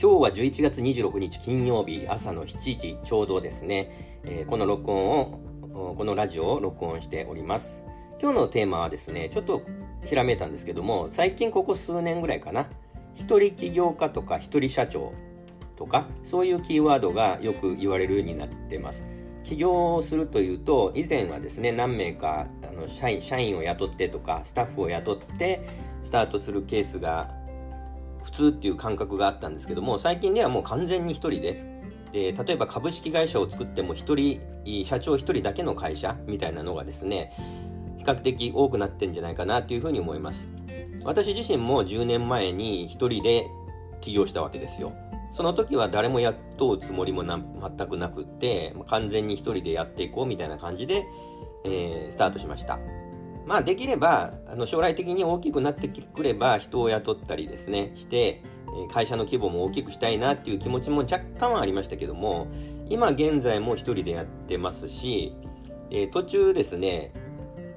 今日は11月26日金曜日朝の7時ちょうどですね、えー、この録音をこのラジオを録音しております。今日のテーマはですねちょっとひらめいたんですけども最近ここ数年ぐらいかな。一人起業家とか一人社長とかそういうキーワードがよく言われるようになってます。起業をするというと以前はですね何名かあの社員社員を雇ってとかスタッフを雇ってスタートするケースが普通っていう感覚があったんですけども最近ではもう完全に1人でで例えば株式会社を作っても1人社長1人だけの会社みたいなのがですね比較的多くなってんじゃないかなというふうに思います私自身も10年前に1人で起業したわけですよその時は誰も雇うつもりもな全くなくって、完全に一人でやっていこうみたいな感じで、えー、スタートしました。まあできれば、あの将来的に大きくなってくれば人を雇ったりですね、して、会社の規模も大きくしたいなっていう気持ちも若干はありましたけども、今現在も一人でやってますし、え、途中ですね、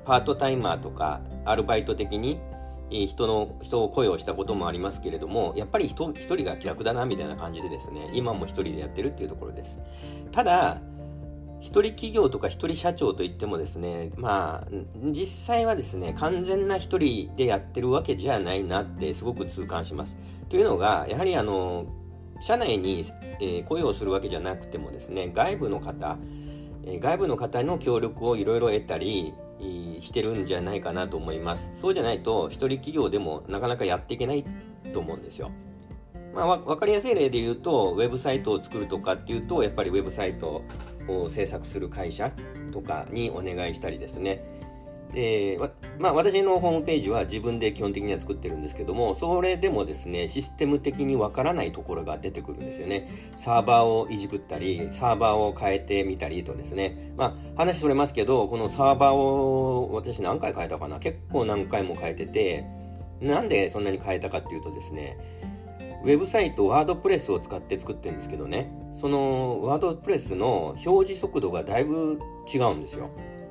パートタイマーとかアルバイト的に人の人を声をしたこともありますけれどもやっぱり人一人が気楽だなみたいな感じでですね今も一人でやってるっていうところです。ただ一人企業とか一人社長といってもですねまあ実際はですね完全な一人でやってるわけじゃないなってすごく痛感します。というのがやはりあの社内に、えー、雇用するわけじゃなくてもですね外部の方え外部の方の協力をいろいろ得たりしてるんじゃないかなと思います。そうじゃないと一人企業でもなかなかやっていけないと思うんですよ。まあ、分かりやすい例で言うとウェブサイトを作るとかっていうとやっぱりウェブサイトを制作する会社とかにお願いしたりですね。えー、まあ私のホームページは自分で基本的には作ってるんですけどもそれでもですねシステム的にわからないところが出てくるんですよね。サーバーをいじくったりサーバーを変えてみたりとですね。まあ話それますけどこのサーバーを私何回変えたかな？結構何回も変えててなんでそんなに変えたかっていうとですねウェブサイトワードプレスを使って作ってるんですけどね。そのワードプレスの表示速度がだいぶ違うんですよ。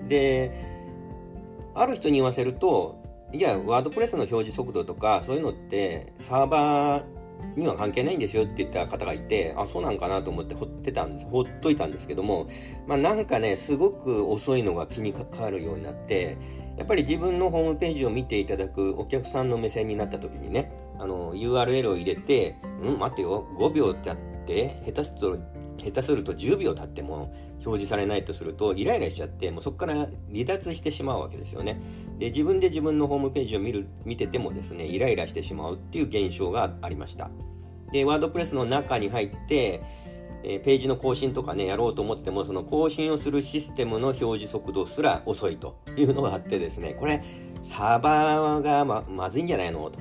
である人に言わせるといやワードプレスの表示速度とかそういうのってサーバーには関係ないんですよって言った方がいてあそうなんかなと思ってほってたんですほっといたんですけども、まあ、なんかねすごく遅いのが気にかかるようになってやっぱり自分のホームページを見ていただくお客さんの目線になった時にねあの URL を入れて「うん待てよ5秒ってあって下手すると下手すると10秒経っても表示されないとするとイライラしちゃってもうそこから離脱してしまうわけですよね。で自分で自分のホームページを見る見ててもですねイライラしてしまうっていう現象がありました。でワードプレスの中に入ってえページの更新とかねやろうと思ってもその更新をするシステムの表示速度すら遅いというのがあってですねこれサーバーがままずいんじゃないのと。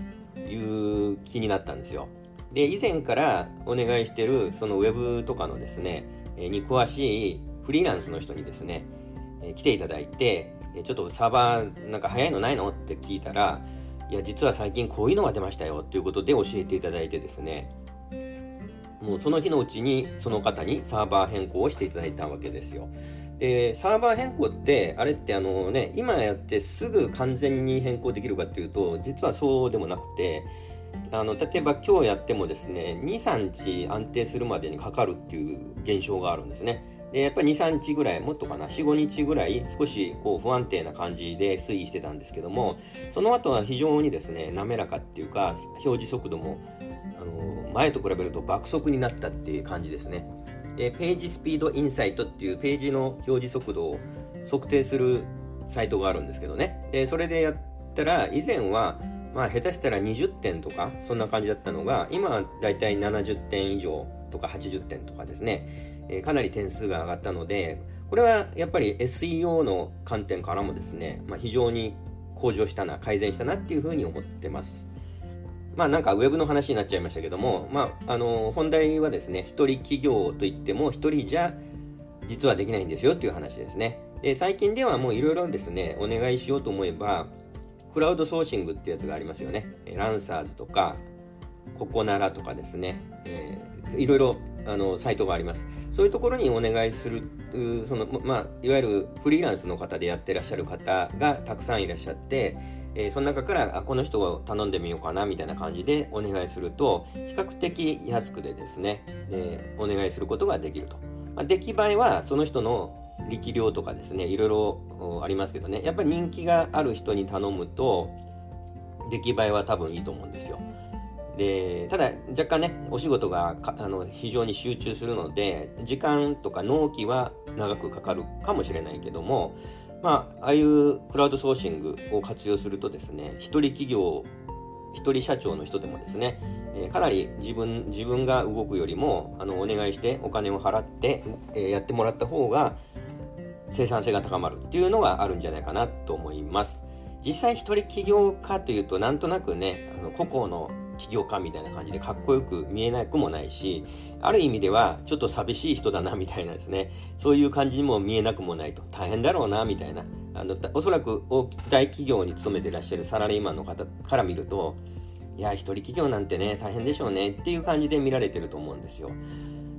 いう気になったんですよで以前からお願いしてるそのウェブとかのですねに詳しいフリーランスの人にですね、来ていただいて、ちょっとサーバーなんか早いのないのって聞いたら、いや、実は最近こういうのが出ましたよということで教えていただいてですね、もうその日のうちにその方にサーバー変更をしていただいたわけですよ。で、サーバー変更って、あれってあのね、今やってすぐ完全に変更できるかっていうと、実はそうでもなくて、あの例えば今日やってもですね23日安定するまでにかかるっていう現象があるんですね。でやっぱり23日ぐらいもっとかな45日ぐらい少しこう不安定な感じで推移してたんですけどもその後は非常にですね滑らかっていうか表示速度もあの前と比べると爆速になったっていう感じですね。でページスピードインサイトっていうページの表示速度を測定するサイトがあるんですけどね。でそれでやったら以前はまあ下手したら20点とかそんな感じだったのが今はだいたい70点以上とか80点とかですね。えかなり点数が上がったのでこれはやっぱり SEO の観点からもですね、まあ、非常に向上したな改善したなっていうふうに思ってます。まあなんかウェブの話になっちゃいましたけども、まあ、あの本題はですね一人企業といっても一人じゃ実はできないんですよっていう話ですね。で最近ではもういろいろですねお願いしようと思えばクラウドソーシングってやつがありますよね。ランサーズとかココナラとかですね、えー、いろいろあのサイトがあります。そういうところにお願いするその、まあ、いわゆるフリーランスの方でやってらっしゃる方がたくさんいらっしゃってえー、その中からあこの人を頼んでみようかなみたいな感じでお願いすると比較的安くでですね、えー、お願いすることができると、まあ、出来栄えはその人の力量とかですねいろいろありますけどね。やっぱり人気がある人に頼むと出来栄えは多分いいと思うんですよ。でただ若干ねお仕事があの非常に集中するので時間とか納期は長くかかるかもしれないけどもまあああいうクラウドソーシングを活用するとですね一人企業一人社長の人でもですね、えー、かなり自分自分が動くよりもあのお願いしてお金を払って、えー、やってもらった方が生産性が高まるっていうのがあるんじゃないかなと思います。実際一人起業家というとなんとなくねあの個々の起業家みたいな感じでかっこよく見えなくもないし、ある意味ではちょっと寂しい人だなみたいなですね、そういう感じにも見えなくもないと、大変だろうなみたいな、あのおそらく大企業に勤めてらっしゃるサラリーマンの方から見ると、いや、一人企業なんてね、大変でしょうねっていう感じで見られてると思うんですよ。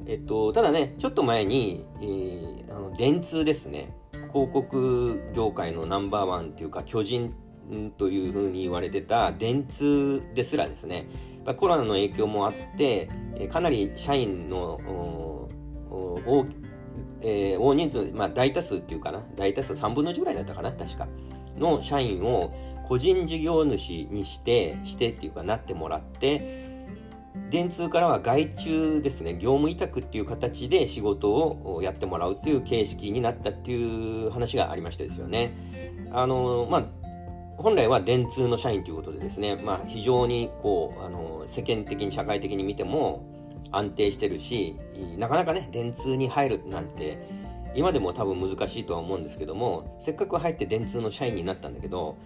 えっと、ただね、ちょっと前に、えー、あの電通ですね、広告業界のナンバーワンっていうか巨人というふうに言われてた電通ですらですね、コロナの影響もあって、かなり社員の大,、えー、大人数、まあ、大多数っていうかな、大多数3分の1ぐらいだったかな、確か、の社員を個人事業主にして、してっていうかなってもらって、電通からは外注ですね、業務委託っていう形で仕事をやってもらうっていう形式になったっていう話がありましてですよね。あの、まあ、本来は電通の社員ということでですね、まあ、非常にこうあの世間的に社会的に見ても安定してるしなかなかね電通に入るなんて今でも多分難しいとは思うんですけどもせっかく入って電通の社員になったんだけど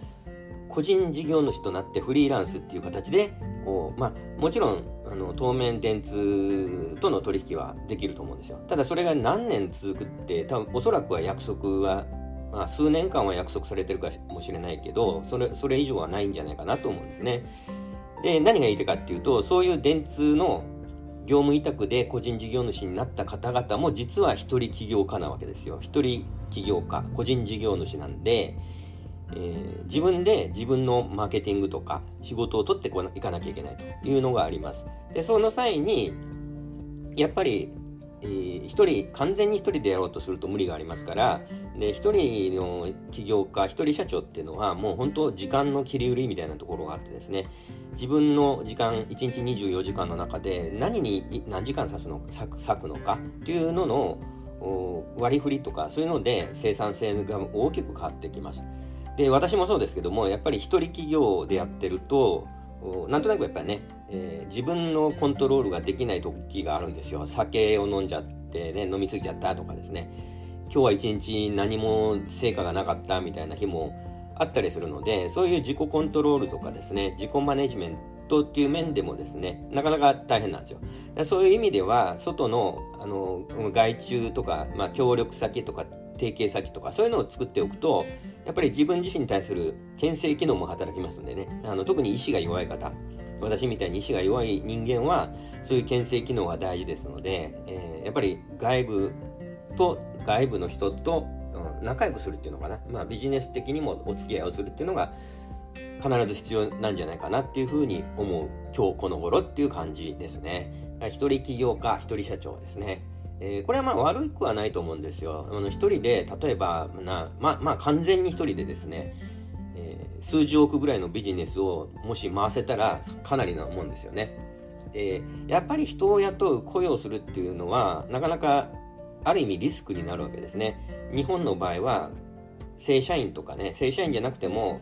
個人事業主となってフリーランスっていう形でこう、まあ、もちろんあの当面電通との取引はできると思うんですよ。ただそれが何年続くって多分おそらくは約束はまあ、数年間は約束されてるかもしれないけどそれそれ以上はないんじゃないかなと思うんですね。で何が言いたいかっていうとそういう電通の業務委託で個人事業主になった方々も実は一人起業家なわけですよ。一人起業家個人事業主なんで、えー、自分で自分のマーケティングとか仕事を取っていかなきゃいけないというのがあります。でその際にやっぱりえー、1人完全に1人でやろうとすると無理がありますからで1人の起業家1人社長っていうのはもう本当時間の切り売りみたいなところがあってですね自分の時間1日24時間の中で何に何時間割すの割くのかっていうのの割り振りとかそういうので生産性が大きく変わってきます。で私もそうですけどもやっぱり一人企業でやってるとなんとなくやっぱりね、えー、自分のコントロールができない時があるんですよ。酒を飲んじゃってね飲み過ぎちゃったとかですね。今日は一日何も成果がなかったみたいな日もあったりするのでそういう自己コントロールとかですね自己マネジメントっていう面でもですねなかなか大変なんですよ。そういう意味では外のあの外注とか、まあ、協力先とか提携先とかそういうのを作っておくとやっぱり自分自身に対する牽制機能も働きますんでね。あの特に意志が弱い方。私みたいに意志が弱い人間はそういう牽制機能が大事ですので、えー、やっぱり外部と外部の人と、うん、仲良くするっていうのかな、まあ、ビジネス的にもお付き合いをするっていうのが必ず必要なんじゃないかなっていうふうに思う今日この頃っていう感じですね。一人起業家一人社長ですね。えー、これはまあ悪くはないと思うんですよ。あの一人で、例えばな、まあ、まあ完全に一人でですね、数十億ぐらいのビジネスをもし回せたらかなりなもんですよね。で、やっぱり人を雇う、雇用するっていうのは、なかなかある意味リスクになるわけですね。日本の場合は、正社員とかね、正社員じゃなくても、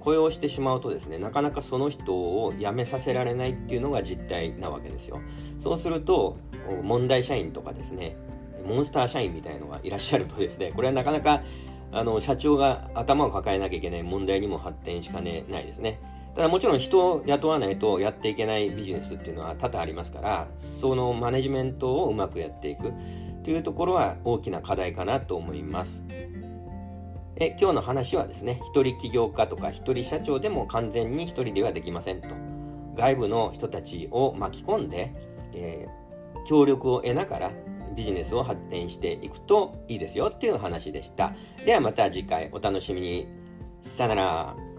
雇用してしまうとですねなかなかその人を辞めさせられないっていうのが実態なわけですよそうすると問題社員とかですねモンスター社員みたいのがいらっしゃるとですねこれはなかなかあの社長が頭を抱えなきゃいけない問題にも発展しかねないですね。ただもちろん人を雇わないとやっていけないビジネスっていうのは多々ありますからそのマネジメントをうまくやっていくというところは大きな課題かなと思います。え今日の話はですね一人起業家とか一人社長でも完全に一人ではできませんと。外部の人たちを巻き込んで、えー、協力を得ながらビジネスを発展していくといいですよっていう話でした。ではまた次回お楽しみに。さよなら。